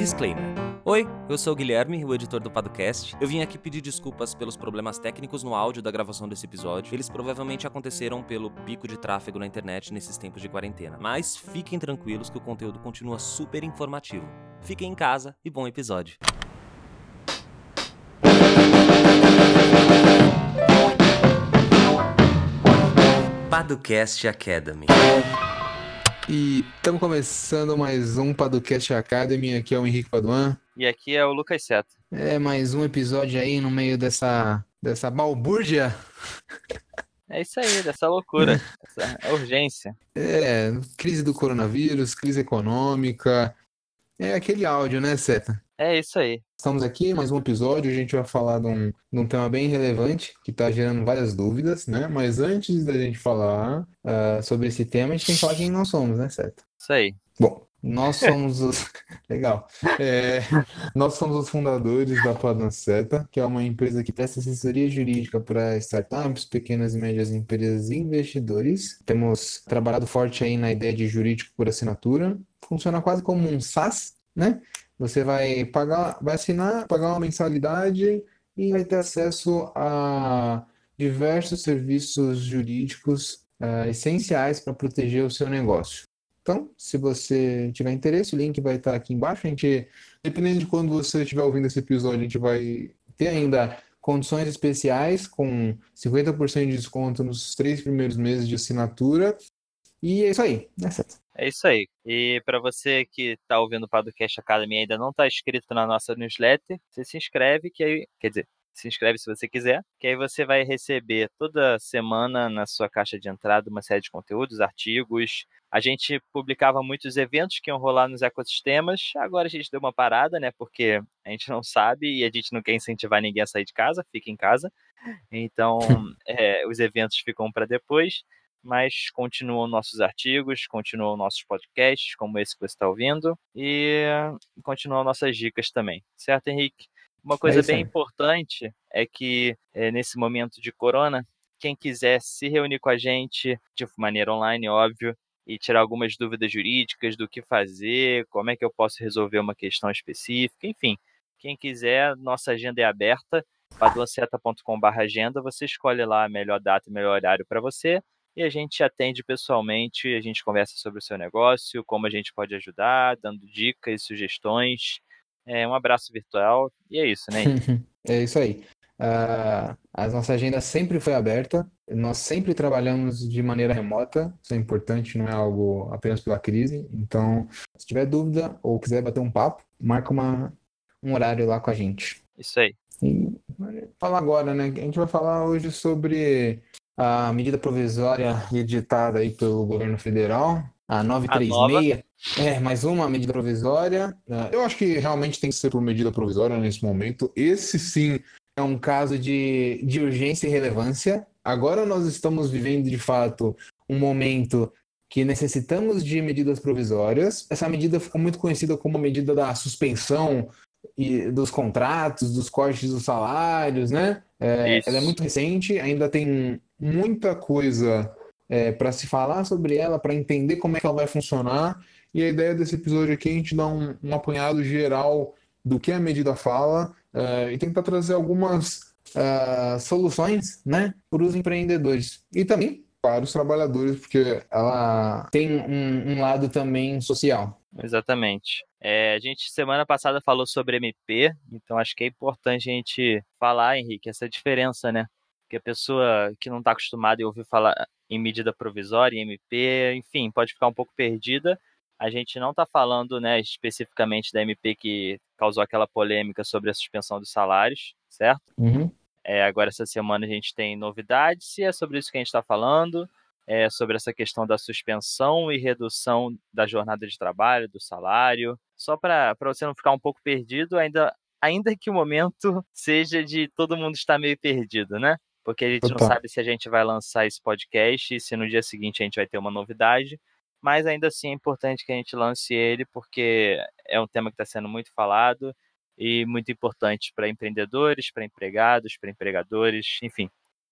Disclaimer. Oi, eu sou o Guilherme, o editor do podcast. Eu vim aqui pedir desculpas pelos problemas técnicos no áudio da gravação desse episódio. Eles provavelmente aconteceram pelo pico de tráfego na internet nesses tempos de quarentena. Mas fiquem tranquilos que o conteúdo continua super informativo. Fiquem em casa e bom episódio. Paducast Academy. E estamos começando mais um Paducast Academy. Aqui é o Henrique Paduan. E aqui é o Lucas Seto. É mais um episódio aí no meio dessa, dessa balbúrdia. É isso aí, dessa loucura, essa urgência. É, crise do coronavírus, crise econômica. É aquele áudio, né, Seta? É isso aí. Estamos aqui, mais um episódio. A gente vai falar de um, de um tema bem relevante que está gerando várias dúvidas, né? Mas antes da gente falar uh, sobre esse tema, a gente tem que falar quem nós somos, né, Seta? Isso aí. Bom, nós somos os. Legal. É, nós somos os fundadores da Padanceta, que é uma empresa que presta assessoria jurídica para startups, pequenas e médias empresas e investidores. Temos trabalhado forte aí na ideia de jurídico por assinatura. Funciona quase como um SaaS, né? Você vai pagar, vai assinar, pagar uma mensalidade e vai ter acesso a diversos serviços jurídicos uh, essenciais para proteger o seu negócio. Então, se você tiver interesse, o link vai estar aqui embaixo. A gente, dependendo de quando você estiver ouvindo esse episódio, a gente vai ter ainda condições especiais com 50% de desconto nos três primeiros meses de assinatura. E é isso aí, né, certo? É isso aí. E para você que está ouvindo o Podcast Academy e ainda não está inscrito na nossa newsletter, você se inscreve, que aí, quer dizer, se inscreve se você quiser, que aí você vai receber toda semana na sua caixa de entrada uma série de conteúdos, artigos. A gente publicava muitos eventos que iam rolar nos ecossistemas. Agora a gente deu uma parada, né? Porque a gente não sabe e a gente não quer incentivar ninguém a sair de casa, fica em casa. Então, é, os eventos ficam para depois mas continuam nossos artigos, continuam nossos podcasts, como esse que você está ouvindo, e continuam nossas dicas também, certo, Henrique? Uma coisa é bem importante é que é, nesse momento de corona, quem quiser se reunir com a gente de maneira online, óbvio, e tirar algumas dúvidas jurídicas do que fazer, como é que eu posso resolver uma questão específica, enfim, quem quiser, nossa agenda é aberta, paduanceta.com.br agenda, você escolhe lá a melhor data e melhor horário para você, e a gente atende pessoalmente, a gente conversa sobre o seu negócio, como a gente pode ajudar, dando dicas, sugestões. É um abraço virtual e é isso, né? é isso aí. Uh, a nossa agenda sempre foi aberta, nós sempre trabalhamos de maneira remota, isso é importante, não é algo apenas pela crise. Então, se tiver dúvida ou quiser bater um papo, marca uma, um horário lá com a gente. Isso aí. E falar agora, né? A gente vai falar hoje sobre a medida provisória editada aí pelo governo federal, a 936. A é, mais uma medida provisória. É, eu acho que realmente tem que ser por medida provisória nesse momento. Esse sim é um caso de, de urgência e relevância. Agora nós estamos vivendo de fato um momento que necessitamos de medidas provisórias. Essa medida ficou muito conhecida como a medida da suspensão e dos contratos, dos cortes dos salários, né? É, ela é muito recente, ainda tem muita coisa é, para se falar sobre ela, para entender como é que ela vai funcionar. E a ideia desse episódio aqui é a gente dar um, um apanhado geral do que a medida fala é, e tentar trazer algumas é, soluções né, para os empreendedores. E também para os trabalhadores, porque ela tem um, um lado também social. Exatamente. É, a gente semana passada falou sobre MP, então acho que é importante a gente falar, Henrique, essa diferença, né? Que a pessoa que não está acostumada a ouvir falar em medida provisória, em MP, enfim, pode ficar um pouco perdida. A gente não está falando né, especificamente da MP que causou aquela polêmica sobre a suspensão dos salários, certo? Uhum. É, agora, essa semana, a gente tem novidades e é sobre isso que a gente está falando. É sobre essa questão da suspensão e redução da jornada de trabalho, do salário. Só para você não ficar um pouco perdido, ainda, ainda que o momento seja de todo mundo estar meio perdido, né? Porque a gente Opa. não sabe se a gente vai lançar esse podcast e se no dia seguinte a gente vai ter uma novidade. Mas ainda assim é importante que a gente lance ele, porque é um tema que está sendo muito falado e muito importante para empreendedores, para empregados, para empregadores, enfim.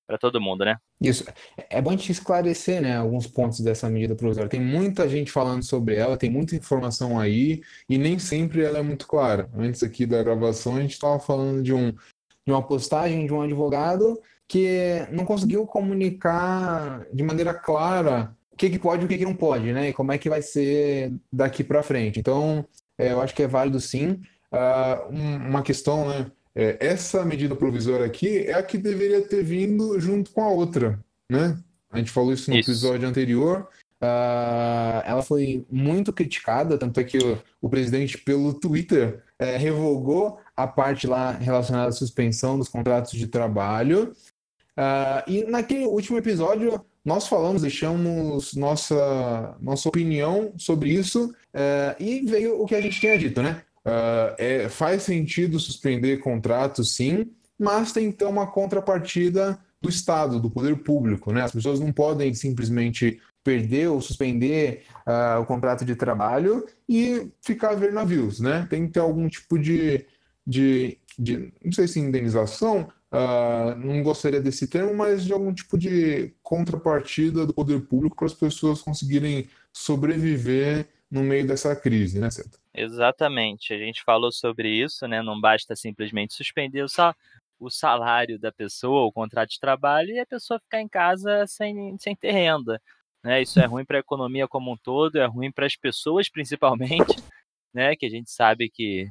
para todo mundo, né? Isso. É bom a gente esclarecer, né, alguns pontos dessa medida provisória. Tem muita gente falando sobre ela, tem muita informação aí, e nem sempre ela é muito clara. Antes aqui da gravação, a gente estava falando de, um, de uma postagem de um advogado que não conseguiu comunicar de maneira clara o que, que pode e o que, que não pode, né? E como é que vai ser daqui para frente. Então, é, eu acho que é válido sim. Uh, uma questão, né? É, essa medida provisória aqui é a que deveria ter vindo junto com a outra, né? A gente falou isso no isso. episódio anterior. Uh, ela foi muito criticada, tanto é que o, o presidente, pelo Twitter, é, revogou a parte lá relacionada à suspensão dos contratos de trabalho. Uh, e naquele último episódio, nós falamos, deixamos nossa, nossa opinião sobre isso, uh, e veio o que a gente tinha dito, né? Uh, é, faz sentido suspender contratos, sim, mas tem então uma contrapartida do Estado, do poder público. Né? As pessoas não podem simplesmente perder ou suspender uh, o contrato de trabalho e ficar a ver navios. Né? Tem que ter algum tipo de, de, de não sei se indenização, uh, não gostaria desse termo, mas de algum tipo de contrapartida do poder público para as pessoas conseguirem sobreviver no meio dessa crise, né? Exatamente. A gente falou sobre isso, né? Não basta simplesmente suspender o, sal o salário da pessoa, o contrato de trabalho, e a pessoa ficar em casa sem, sem ter renda. Né? Isso é ruim para a economia como um todo, é ruim para as pessoas principalmente, né? Que a gente sabe que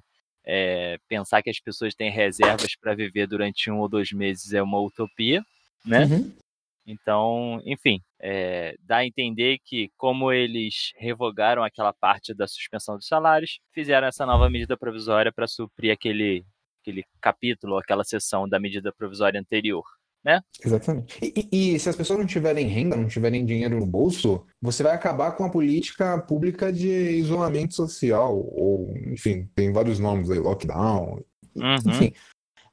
é, pensar que as pessoas têm reservas para viver durante um ou dois meses é uma utopia, né? Uhum. Então, enfim, é, dá a entender que, como eles revogaram aquela parte da suspensão dos salários, fizeram essa nova medida provisória para suprir aquele, aquele capítulo, aquela seção da medida provisória anterior. Né? Exatamente. E, e, e, se as pessoas não tiverem renda, não tiverem dinheiro no bolso, você vai acabar com a política pública de isolamento social, ou, enfim, tem vários nomes aí, lockdown, uhum. enfim.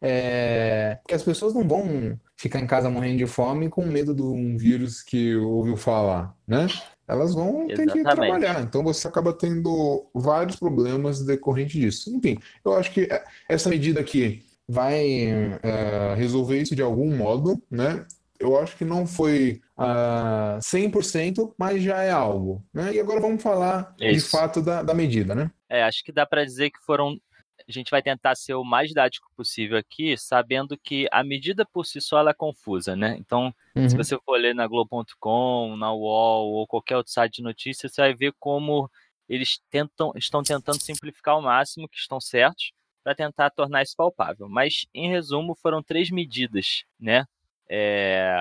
É, porque as pessoas não vão ficar em casa morrendo de fome com medo de um vírus que ouviu falar, né? Elas vão ter que trabalhar. Então você acaba tendo vários problemas decorrentes disso. Enfim, eu acho que essa medida aqui vai é, resolver isso de algum modo, né? Eu acho que não foi uh, 100%, mas já é algo. Né? E agora vamos falar isso. de fato da, da medida, né? É, acho que dá para dizer que foram a gente vai tentar ser o mais didático possível aqui, sabendo que a medida por si só é confusa, né? Então, uhum. se você for ler na Globo.com, na UOL ou qualquer outro site de notícias, você vai ver como eles tentam, estão tentando simplificar ao máximo, que estão certos, para tentar tornar isso palpável. Mas, em resumo, foram três medidas, né? É,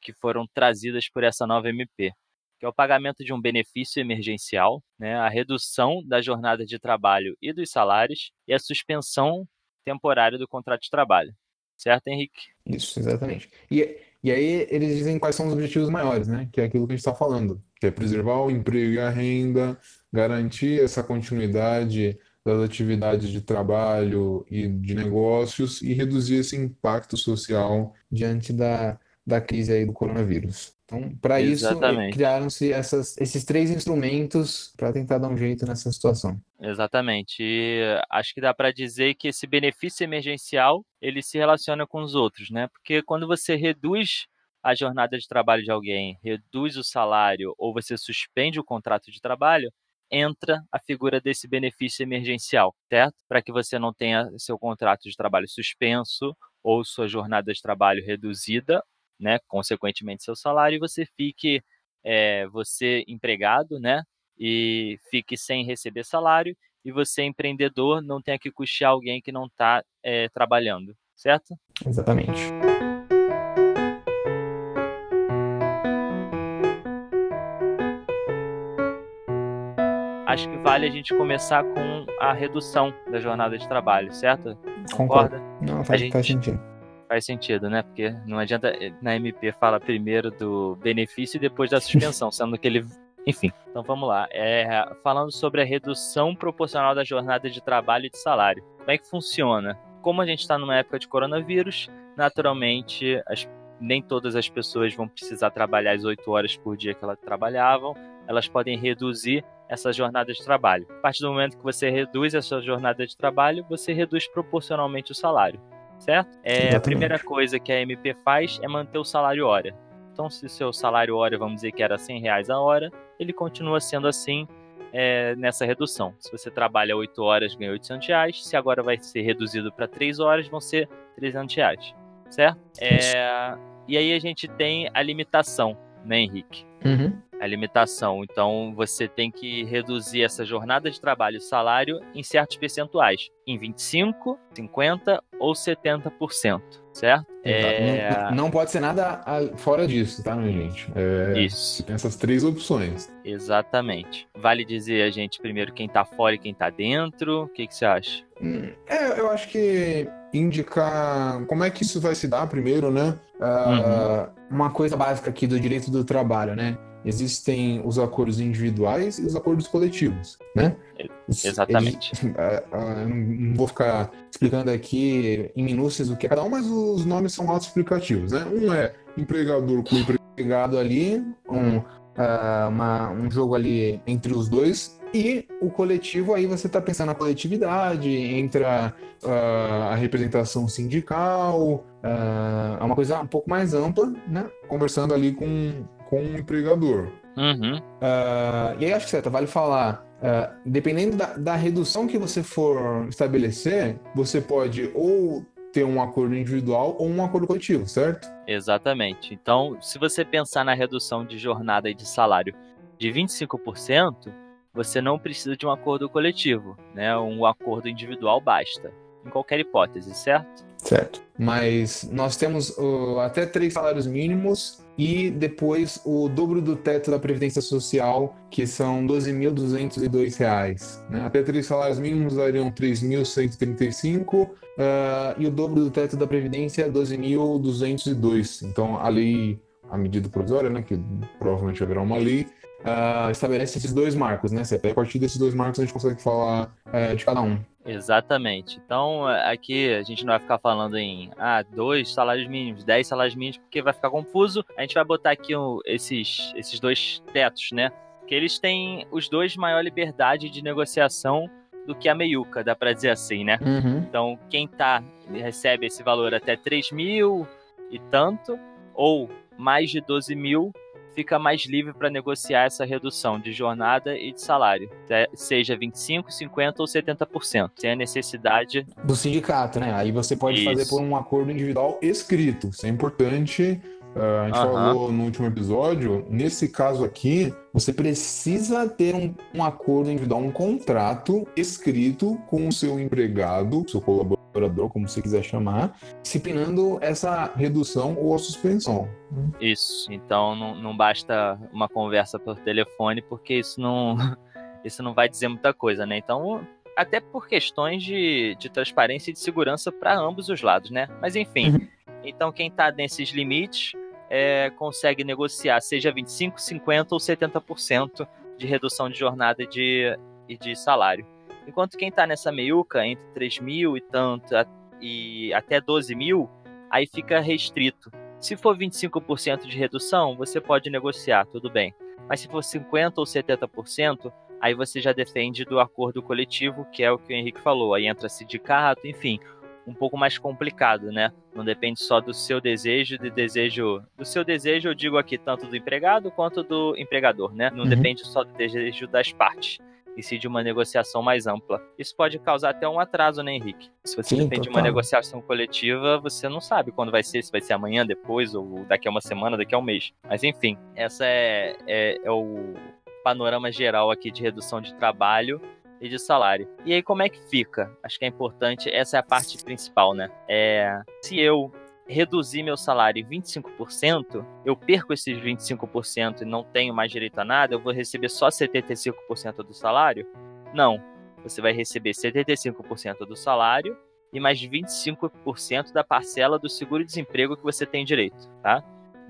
que foram trazidas por essa nova MP que é o pagamento de um benefício emergencial, né, a redução da jornada de trabalho e dos salários e a suspensão temporária do contrato de trabalho. Certo, Henrique? Isso, exatamente. E, e aí eles dizem quais são os objetivos maiores, né? Que é aquilo que a gente está falando, que é preservar o emprego e a renda, garantir essa continuidade das atividades de trabalho e de negócios e reduzir esse impacto social diante da, da crise aí do coronavírus. Então, para isso, criaram-se esses três instrumentos para tentar dar um jeito nessa situação. Exatamente. E acho que dá para dizer que esse benefício emergencial ele se relaciona com os outros, né? Porque quando você reduz a jornada de trabalho de alguém, reduz o salário ou você suspende o contrato de trabalho, entra a figura desse benefício emergencial, certo? Para que você não tenha seu contrato de trabalho suspenso ou sua jornada de trabalho reduzida né, consequentemente seu salário, e você fique, é, você empregado, né, e fique sem receber salário, e você empreendedor não tenha que custear alguém que não está é, trabalhando, certo? Exatamente. Acho que vale a gente começar com a redução da jornada de trabalho, certo? Concorda? Não, faz, gente... faz sentido faz sentido, né? Porque não adianta eh, na MP fala primeiro do benefício e depois da suspensão, sendo que ele. Enfim, então vamos lá. É, falando sobre a redução proporcional da jornada de trabalho e de salário. Como é que funciona? Como a gente está numa época de coronavírus, naturalmente as, nem todas as pessoas vão precisar trabalhar as 8 horas por dia que elas trabalhavam, elas podem reduzir essa jornada de trabalho. A partir do momento que você reduz essa jornada de trabalho, você reduz proporcionalmente o salário certo? É, a primeira coisa que a MP faz é manter o salário hora. Então, se o seu salário hora, vamos dizer que era 100 reais a hora, ele continua sendo assim é, nessa redução. Se você trabalha 8 horas, ganha 800 reais. Se agora vai ser reduzido para 3 horas, vão ser 300 reais, certo? É, e aí a gente tem a limitação, né, Henrique? Uhum. A limitação. Então, você tem que reduzir essa jornada de trabalho, salário, em certos percentuais. Em 25, 50 ou 70% certo? É... Não, não, pode ser nada fora disso, tá, minha gente? É... Isso. Tem essas três opções. Exatamente. Vale dizer a gente primeiro quem tá fora e quem tá dentro. O que, que você acha? Hum, é, eu acho que indicar como é que isso vai se dar primeiro, né? Uh, uhum. Uma coisa básica aqui do direito do trabalho, né? Existem os acordos individuais e os acordos coletivos, né? Exatamente. É, é, eu não vou ficar explicando aqui em minúcias o que é cada um, mas os nomes são autoexplicativos, né? Um é empregador com empregado ali, um, uh, uma, um jogo ali entre os dois, e o coletivo, aí você está pensando na coletividade, entra uh, a representação sindical, uh, é uma coisa um pouco mais ampla, né? Conversando ali com, com o empregador. Uhum. Uh, e aí acho que certo, vale falar. Uh, dependendo da, da redução que você for estabelecer, você pode ou ter um acordo individual ou um acordo coletivo, certo? Exatamente. Então, se você pensar na redução de jornada e de salário de 25%, você não precisa de um acordo coletivo, né? Um acordo individual basta, em qualquer hipótese, certo? Certo. Mas nós temos uh, até três salários mínimos e depois o dobro do teto da Previdência Social, que são R$ 12.202. Né? Até três salários mínimos dariam R$ 3.135 uh, e o dobro do teto da Previdência é R$ 12.202. Então, a lei, a medida provisória, né, que provavelmente haverá uma lei, uh, estabelece esses dois marcos, né? Até a partir desses dois marcos a gente consegue falar uh, de cada um. Exatamente. Então, aqui a gente não vai ficar falando em ah, dois salários mínimos, dez salários mínimos, porque vai ficar confuso. A gente vai botar aqui um, esses, esses dois tetos, né? Que eles têm os dois maior liberdade de negociação do que a meiuca, dá para dizer assim, né? Uhum. Então, quem tá recebe esse valor até 3 mil e tanto, ou mais de 12 mil, fica mais livre para negociar essa redução de jornada e de salário, seja 25, 50 ou 70%, sem a necessidade do sindicato, né? Aí você pode Isso. fazer por um acordo individual escrito. Isso é importante Uh, a gente uhum. falou no último episódio, nesse caso aqui, você precisa ter um, um, acordo individual, um contrato escrito com o seu empregado, seu colaborador, como você quiser chamar, disciplinando essa redução ou a suspensão. Isso. Então não, não basta uma conversa por telefone, porque isso não, isso não vai dizer muita coisa, né? Então até por questões de, de transparência e de segurança para ambos os lados, né? Mas enfim, uhum. então quem está nesses limites é, consegue negociar seja 25, 50 ou 70% de redução de jornada e de, e de salário. Enquanto quem está nessa meiuca, entre 3 mil e tanto e até 12 mil, aí fica restrito. Se for 25% de redução, você pode negociar, tudo bem. Mas se for 50% ou 70%, aí você já defende do acordo coletivo, que é o que o Henrique falou. Aí entra sindicato, enfim, um pouco mais complicado, né? Não depende só do seu desejo, de desejo. Do seu desejo, eu digo aqui, tanto do empregado quanto do empregador, né? Não uhum. depende só do desejo das partes. E sim de uma negociação mais ampla. Isso pode causar até um atraso, né, Henrique? Se você sim, depende total. de uma negociação coletiva, você não sabe quando vai ser, se vai ser amanhã, depois, ou daqui a uma semana, daqui a um mês. Mas enfim, essa é, é, é o panorama geral aqui de redução de trabalho e de salário. E aí, como é que fica? Acho que é importante, essa é a parte principal, né? É, se eu reduzir meu salário em 25%, eu perco esses 25% e não tenho mais direito a nada, eu vou receber só 75% do salário? Não. Você vai receber 75% do salário e mais 25% da parcela do seguro-desemprego que você tem direito, tá?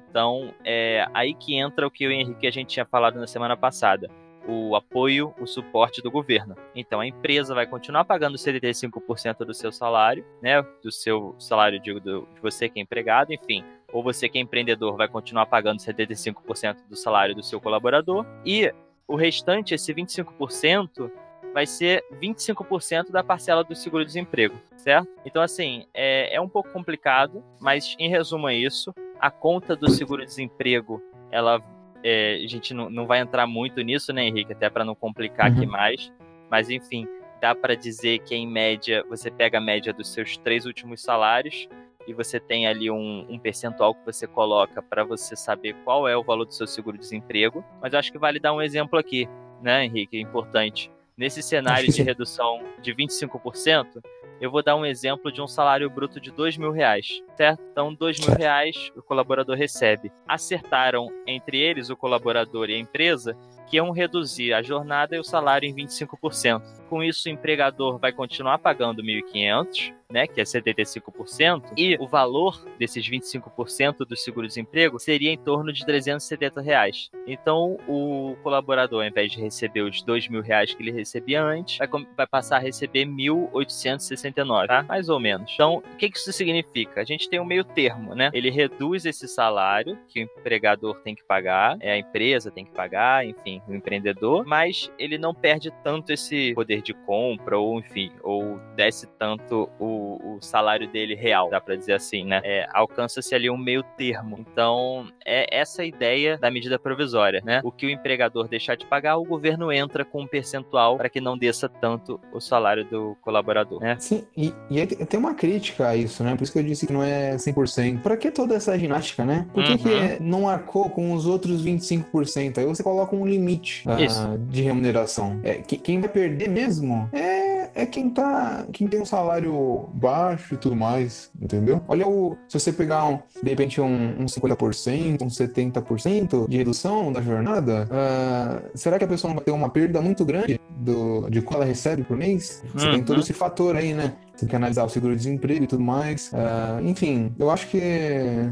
Então, é aí que entra o que o Henrique a gente tinha falado na semana passada o apoio, o suporte do governo. Então a empresa vai continuar pagando 75% do seu salário, né? Do seu salário, digo, do, de você que é empregado, enfim. Ou você que é empreendedor vai continuar pagando 75% do salário do seu colaborador. E o restante, esse 25%, vai ser 25% da parcela do seguro-desemprego, certo? Então, assim, é, é um pouco complicado, mas em resumo é isso. A conta do seguro-desemprego, ela. É, a gente não, não vai entrar muito nisso, né, Henrique? Até para não complicar uhum. aqui mais. Mas, enfim, dá para dizer que, em média, você pega a média dos seus três últimos salários e você tem ali um, um percentual que você coloca para você saber qual é o valor do seu seguro-desemprego. Mas eu acho que vale dar um exemplo aqui, né, Henrique? É importante. Nesse cenário de redução de 25%, eu vou dar um exemplo de um salário bruto de dois mil reais, certo? Então, dois mil reais o colaborador recebe. Acertaram entre eles, o colaborador e a empresa, que iam reduzir a jornada e o salário em 25%. Com isso, o empregador vai continuar pagando 1.500, né, que é 75%, e o valor desses 25% do seguro-desemprego seria em torno de 370 reais. Então, o colaborador, ao invés de receber os 2 mil reais que ele recebia antes, vai, vai passar a receber 1.869, tá? Mais ou menos. Então, o que isso significa? A gente tem um meio termo, né? Ele reduz esse salário que o empregador tem que pagar, é a empresa tem que pagar, enfim, o empreendedor, mas ele não perde tanto esse poder de compra, ou enfim, ou desce tanto o o, salário dele real, dá para dizer assim, né? É, Alcança-se ali um meio termo. Então, é essa a ideia da medida provisória, né? O que o empregador deixar de pagar, o governo entra com um percentual para que não desça tanto o salário do colaborador, né? Sim, e, e tem uma crítica a isso, né? Por isso que eu disse que não é 100%. Para que toda essa ginástica, né? Por que, uhum. que não arcou com os outros 25%? Aí você coloca um limite uh, de remuneração. É, quem vai perder mesmo é, é quem tá. quem tem um salário baixo e tudo mais, entendeu? Olha o. Se você pegar, um, de repente, um, um 50%, um 70% de redução da jornada, uh, será que a pessoa não vai ter uma perda muito grande do, de qual ela recebe por mês? Você uhum. tem todo esse fator aí, né? Tem que analisar o seguro-desemprego e tudo mais. Uh, enfim, eu acho que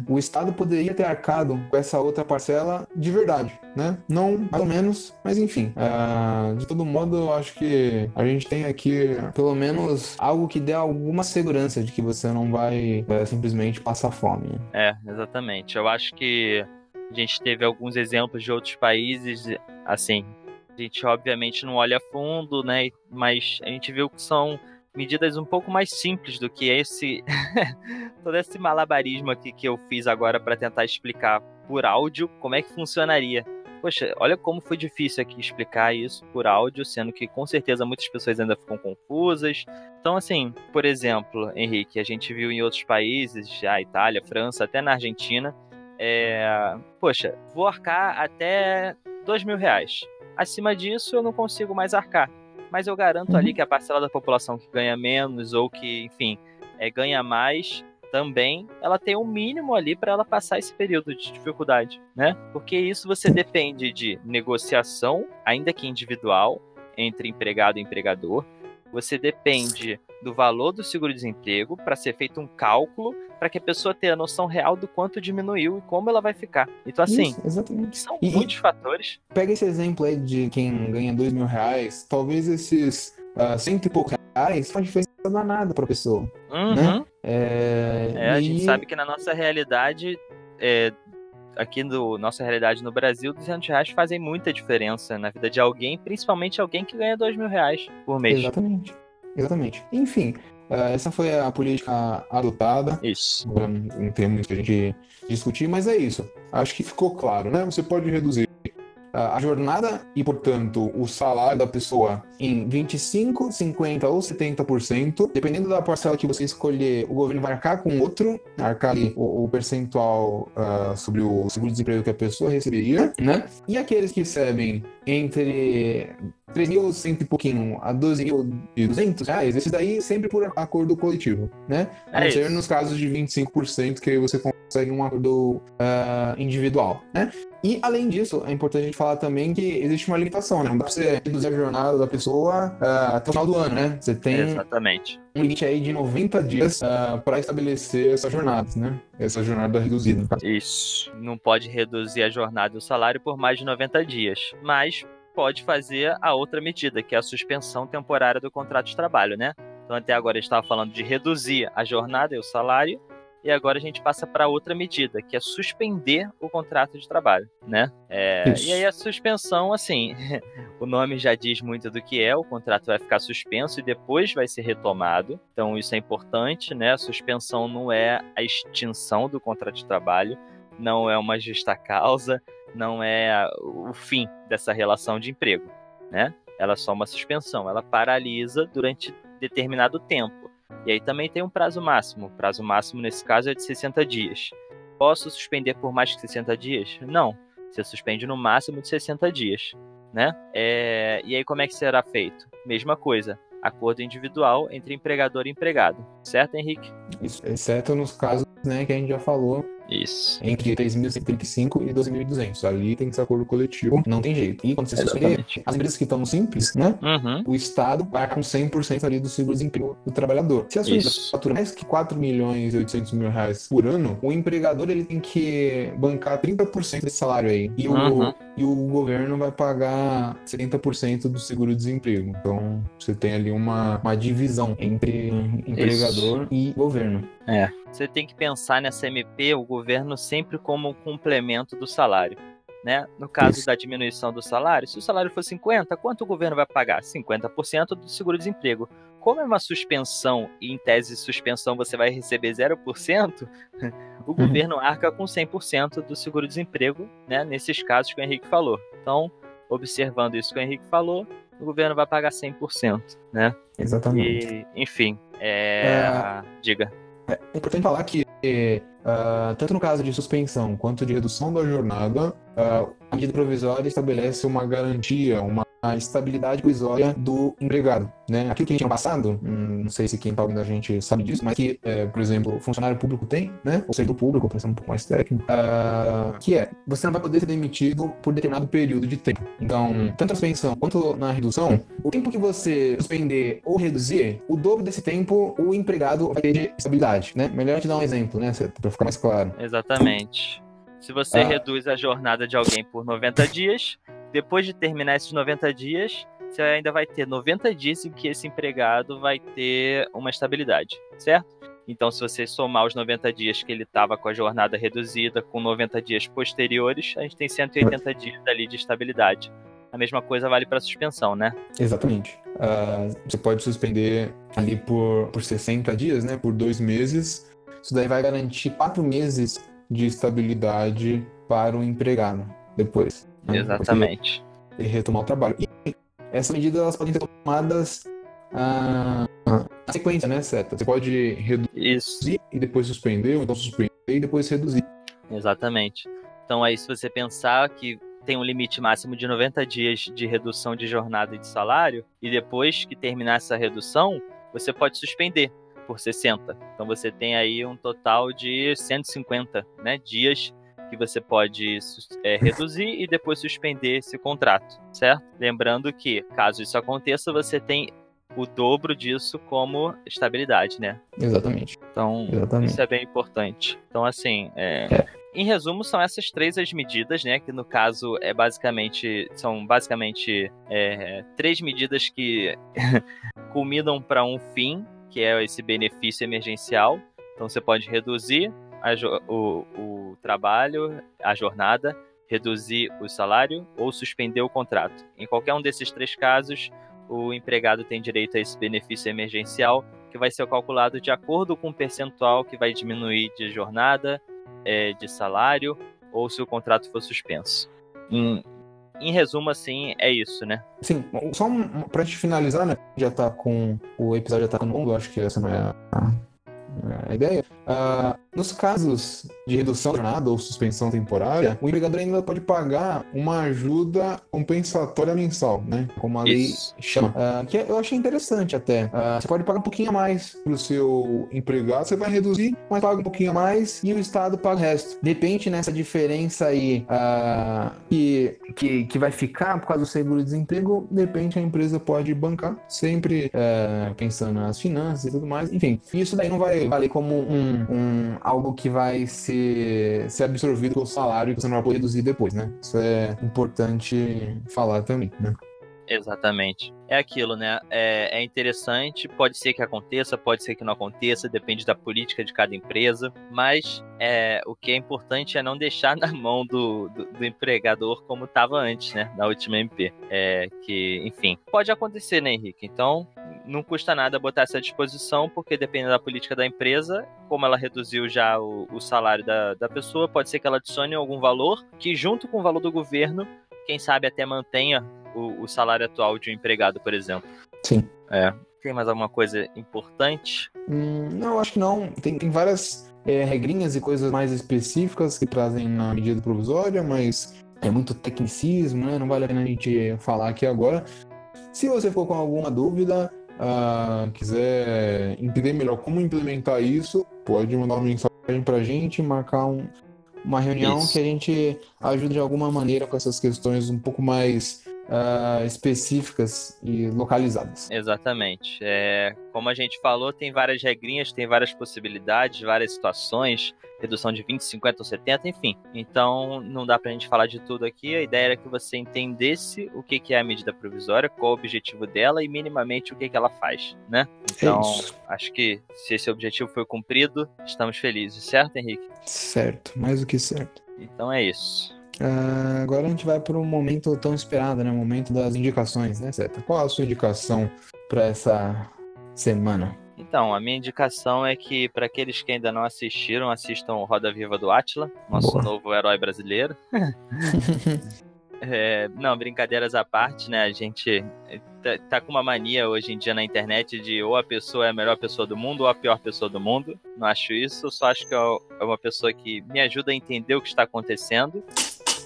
o Estado poderia ter arcado com essa outra parcela de verdade, né? Não mais ou menos, mas enfim. Uh, de todo modo, eu acho que a gente tem aqui pelo menos algo que dê alguma segurança de que você não vai é, simplesmente passar fome. É, exatamente. Eu acho que a gente teve alguns exemplos de outros países, assim, a gente obviamente não olha a fundo, né? Mas a gente viu que são medidas um pouco mais simples do que esse todo esse malabarismo aqui que eu fiz agora para tentar explicar por áudio como é que funcionaria. Poxa, olha como foi difícil aqui explicar isso por áudio, sendo que com certeza muitas pessoas ainda ficam confusas. Então, assim, por exemplo, Henrique, a gente viu em outros países, já Itália, França, até na Argentina, é... poxa, vou arcar até dois mil reais. Acima disso, eu não consigo mais arcar mas eu garanto uhum. ali que a parcela da população que ganha menos ou que, enfim, é, ganha mais também, ela tem um mínimo ali para ela passar esse período de dificuldade, né? Porque isso você depende de negociação, ainda que individual, entre empregado e empregador. Você depende do valor do seguro-desemprego para ser feito um cálculo para que a pessoa tenha a noção real do quanto diminuiu e como ela vai ficar. Então, assim, Isso, exatamente. são e, muitos fatores. Pega esse exemplo aí de quem ganha dois mil reais, talvez esses uh, cento e poucos reais faz diferença danada para a pessoa. Uhum. Né? É, é, a gente sabe que na nossa realidade, é, aqui no nossa realidade no Brasil, 200 reais fazem muita diferença na vida de alguém, principalmente alguém que ganha dois mil reais por mês. Exatamente. Exatamente. Enfim, essa foi a política adotada. Isso. Não tem muito que a gente discutir, mas é isso. Acho que ficou claro, né? Você pode reduzir a jornada e, portanto, o salário da pessoa em 25, 50 ou 70%. Dependendo da parcela que você escolher, o governo vai arcar com outro, arcar ali o, o percentual uh, sobre o seguro-desemprego que a pessoa receberia, né? E aqueles que recebem entre 3.100 e pouquinho a 12.200 reais, esses daí sempre por acordo coletivo, né? A não é ser nos casos de 25%, que aí você consegue um acordo uh, individual, né? E, além disso, é importante a gente falar também que existe uma limitação, né? Não dá pra você reduzir a jornada da pessoa uh, até o final do ano, né? Você tem Exatamente. um limite aí de 90 dias uh, ah, para estabelecer essa jornada, né? Essa jornada reduzida. Isso. Não pode reduzir a jornada e o salário por mais de 90 dias. Mas pode fazer a outra medida, que é a suspensão temporária do contrato de trabalho, né? Então, até agora a gente estava falando de reduzir a jornada e o salário, e agora a gente passa para outra medida, que é suspender o contrato de trabalho, né? É, e aí a suspensão, assim, o nome já diz muito do que é, o contrato vai ficar suspenso e depois vai ser retomado, então isso é importante, né? A suspensão não é a extinção do contrato de trabalho, não é uma justa causa, não é o fim dessa relação de emprego, né? Ela é só uma suspensão, ela paralisa durante determinado tempo. E aí também tem um prazo máximo. O prazo máximo nesse caso é de 60 dias. Posso suspender por mais que 60 dias? Não. Você suspende no máximo de 60 dias, né? É... E aí como é que será feito? Mesma coisa. Acordo individual entre empregador e empregado. Certo, Henrique? Isso, exceto nos casos né, que a gente já falou isso. Entre 3.135 e 12.200. Ali tem que ser acordo coletivo, não tem jeito. E quando você suspender, as empresas que estão simples, né? Uhum. O Estado vai com 100% ali do seguro-desemprego do trabalhador. Se a sua empresa fatura mais que 4 milhões e 800 mil reais por ano, o empregador ele tem que bancar 30% desse salário aí. E, uhum. o, e o governo vai pagar 70% do seguro-desemprego. Então, você tem ali uma, uma divisão entre empregador Isso. e governo. É. Você tem que pensar nessa MP, o governo sempre como um complemento do salário. Né? No caso Isso. da diminuição do salário, se o salário for 50, quanto o governo vai pagar? 50% do seguro-desemprego. Como é uma suspensão e em tese de suspensão você vai receber 0%, o uhum. governo arca com 100% do seguro-desemprego, né? nesses casos que o Henrique falou. Então, observando isso que o Henrique falou, o governo vai pagar 100%, né? Exatamente. E, enfim, é... É... diga. É importante falar que, uh, tanto no caso de suspensão quanto de redução da jornada, uh, a medida provisória estabelece uma garantia, uma a estabilidade provisória do empregado, né? Aquilo que a gente tinha passado, hum, não sei se quem está ouvindo a gente sabe disso, mas que, é, por exemplo, o funcionário público tem, né? Ou do público, ser um pouco mais técnico, uh, que é, você não vai poder ser demitido por determinado período de tempo. Então, tanto a suspensão quanto na redução, o tempo que você suspender ou reduzir, o dobro desse tempo o empregado vai ter de estabilidade, né? Melhor te dar um exemplo, né? Para ficar mais claro. Exatamente. Se você ah. reduz a jornada de alguém por 90 dias, depois de terminar esses 90 dias, você ainda vai ter 90 dias em que esse empregado vai ter uma estabilidade, certo? Então, se você somar os 90 dias que ele estava com a jornada reduzida com 90 dias posteriores, a gente tem 180 dias ali de estabilidade. A mesma coisa vale para suspensão, né? Exatamente. Uh, você pode suspender ali por, por 60 dias, né? Por dois meses. Isso daí vai garantir quatro meses de estabilidade para o empregado depois. Né? Exatamente. E retomar o trabalho. E essas medidas elas podem ser tomadas ah, na sequência, né, certo? Você pode reduzir Isso. e depois suspender, ou então suspender e depois reduzir. Exatamente. Então aí se você pensar que tem um limite máximo de 90 dias de redução de jornada e de salário, e depois que terminar essa redução, você pode suspender por 60. Então você tem aí um total de 150 né, dias que você pode é, reduzir e depois suspender esse contrato, certo? Lembrando que, caso isso aconteça, você tem o dobro disso como estabilidade, né? Exatamente. Então, Exatamente. isso é bem importante. Então, assim, é... É. em resumo, são essas três as medidas, né? Que no caso é basicamente são basicamente é, três medidas que culminam para um fim, que é esse benefício emergencial. Então, você pode reduzir o, o trabalho, a jornada, reduzir o salário ou suspender o contrato. Em qualquer um desses três casos, o empregado tem direito a esse benefício emergencial, que vai ser calculado de acordo com o percentual que vai diminuir de jornada, é, de salário, ou se o contrato for suspenso. Em, em resumo, assim, é isso, né? Sim, só um, pra gente finalizar, né? Já tá com. O episódio já tá longo, acho que essa não é a, a ideia. Uh, nos casos de redução de jornada ou suspensão temporária, o empregador ainda pode pagar uma ajuda compensatória mensal, né? Como a lei Isso. chama. Uh, que eu achei interessante até. Uh, você pode pagar um pouquinho a mais pro seu empregado, você vai reduzir, mas paga um pouquinho a mais e o Estado paga o resto. Depende nessa diferença aí que, que, que vai ficar por causa do seguro-desemprego, de repente a empresa pode bancar, sempre pensando nas finanças e tudo mais. Enfim, isso daí não vai valer como um um, algo que vai ser, ser absorvido pelo salário e que você não vai poder reduzir depois, né? Isso é importante falar também, né? Exatamente. É aquilo, né? É, é, interessante, pode ser que aconteça, pode ser que não aconteça, depende da política de cada empresa, mas é, o que é importante é não deixar na mão do, do, do empregador como estava antes, né? Na última MP. É, que, enfim, pode acontecer, né, Henrique? Então, não custa nada botar essa disposição, porque dependendo da política da empresa, como ela reduziu já o, o salário da, da pessoa, pode ser que ela adicione algum valor que, junto com o valor do governo, quem sabe até mantenha o, o salário atual de um empregado, por exemplo. Sim. É. Tem mais alguma coisa importante? Hum, não, acho que não. Tem, tem várias é, regrinhas e coisas mais específicas que trazem na medida provisória, mas é muito tecnicismo, né? Não vale a pena a gente falar aqui agora. Se você ficou com alguma dúvida, uh, quiser entender melhor como implementar isso, pode mandar uma mensagem para a gente, marcar um, uma reunião isso. que a gente ajude de alguma maneira com essas questões um pouco mais uh, específicas e localizadas. Exatamente. É, como a gente falou, tem várias regrinhas, tem várias possibilidades, várias situações, redução de 20, 50 ou 70, enfim. Então, não dá pra gente falar de tudo aqui. A ideia era que você entendesse o que, que é a medida provisória, qual o objetivo dela e minimamente o que, que ela faz, né? Então, é acho que se esse objetivo foi cumprido, estamos felizes, certo, Henrique? Certo, mais do que certo. Então é isso. Uh, agora a gente vai para o momento tão esperado, né? O momento das indicações, né, Seta? Qual a sua indicação para essa semana? Então, a minha indicação é que, para aqueles que ainda não assistiram, assistam Roda Viva do Atila, nosso Boa. novo herói brasileiro. é, não, brincadeiras à parte, né? A gente tá, tá, com uma mania hoje em dia na internet de ou a pessoa é a melhor pessoa do mundo ou a pior pessoa do mundo. Não acho isso, só acho que é, é uma pessoa que me ajuda a entender o que está acontecendo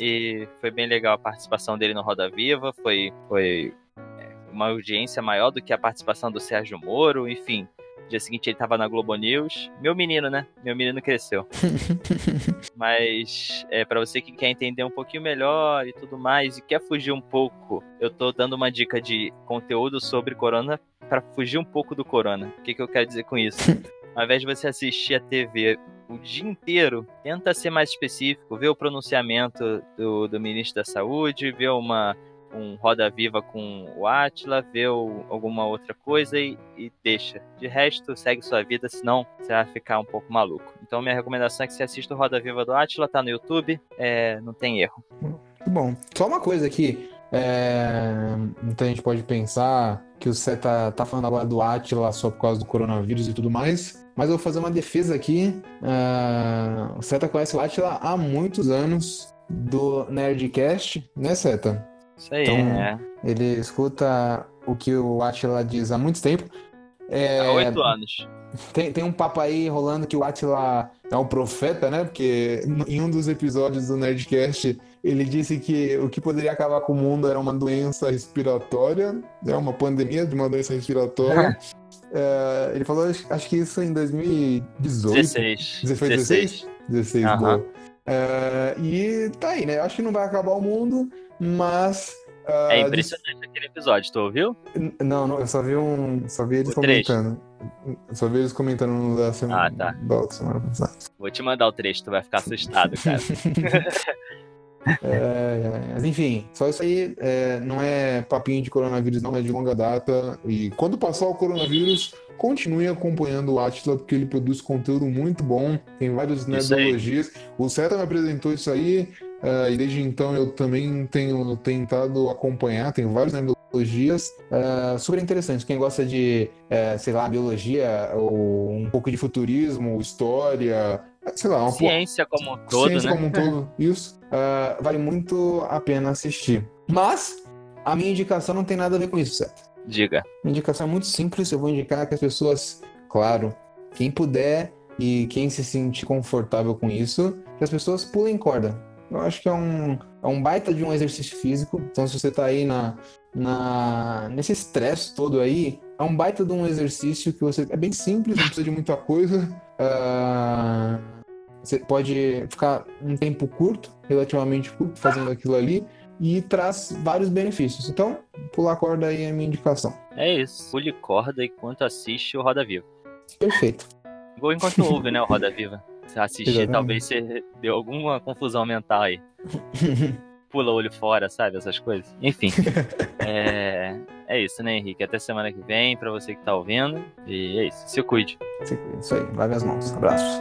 e foi bem legal a participação dele no Roda Viva. Foi, foi é, uma audiência maior do que a participação do Sérgio Moro. Enfim, no dia seguinte ele tava na Globo News. Meu menino, né? Meu menino cresceu. Mas é para você que quer entender um pouquinho melhor e tudo mais e quer fugir um pouco, eu tô dando uma dica de conteúdo sobre corona para fugir um pouco do corona. O que, que eu quero dizer com isso? Ao invés de você assistir a TV o dia inteiro, tenta ser mais específico, ver o pronunciamento do, do ministro da Saúde, ver uma, um Roda Viva com o Atila, o, alguma outra coisa e, e, deixa. De resto, segue sua vida, senão você vai ficar um pouco maluco. Então, minha recomendação é que você assista o Roda Viva do Atila, tá no YouTube, é, não tem erro. Muito bom. Só uma coisa aqui. É, muita gente pode pensar que o Cé tá, tá falando agora do Atila só por causa do coronavírus e tudo mais. Mas eu vou fazer uma defesa aqui. Uh, o Seta conhece o Atila há muitos anos do Nerdcast, né, Seta? Isso aí, então, é. Ele escuta o que o Atila diz há muito tempo. É, há oito anos. Tem, tem um papo aí rolando que o Atila é um profeta, né? Porque em um dos episódios do Nerdcast ele disse que o que poderia acabar com o mundo era uma doença respiratória, é uma pandemia de uma doença respiratória. É, ele falou, acho que isso em 2018. 16. Foi 16? 16, uhum. boa. É, e tá aí, né? Acho que não vai acabar o mundo, mas. Uh, é impressionante aquele episódio, tu ouviu? Não, não, eu só vi um. Só vi eles o comentando. Trecho. Só vi eles comentando no da semana, ah, tá. da semana passada. Vou te mandar o trecho, tu vai ficar assustado, cara. É, mas enfim, só isso aí é, não é papinho de coronavírus, não é de longa data. E quando passar o coronavírus, continue acompanhando o Atila, porque ele produz conteúdo muito bom, tem várias nerdologias. O Seta me apresentou isso aí, uh, e desde então eu também tenho tentado acompanhar, tem várias nerdologias uh, super interessantes. Quem gosta de, uh, sei lá, biologia, ou um pouco de futurismo, história, sei lá, uma ciência como um todo, ciência né? como um todo, isso uh, vale muito a pena assistir. Mas a minha indicação não tem nada a ver com isso, certo? Diga. Minha indicação é muito simples. Eu vou indicar que as pessoas, claro, quem puder e quem se sentir confortável com isso, que as pessoas pulem corda. Eu acho que é um, é um baita de um exercício físico. Então, se você tá aí na, na, nesse estresse todo aí, é um baita de um exercício que você. É bem simples, não precisa de muita coisa. Uh, você pode ficar um tempo curto, relativamente curto, fazendo aquilo ali e traz vários benefícios. Então, pular corda aí é a minha indicação. É isso. Pule corda enquanto assiste o Roda Viva. Perfeito. Igual enquanto ouve, né, o Roda Viva. Se assistir, Exatamente. talvez você deu alguma confusão mental aí. pula olho fora, sabe? Essas coisas. Enfim. é, é isso, né, Henrique? Até semana que vem, pra você que tá ouvindo. E é isso. Se cuide. Se cuide. Isso aí. Lave as mãos. Abraço.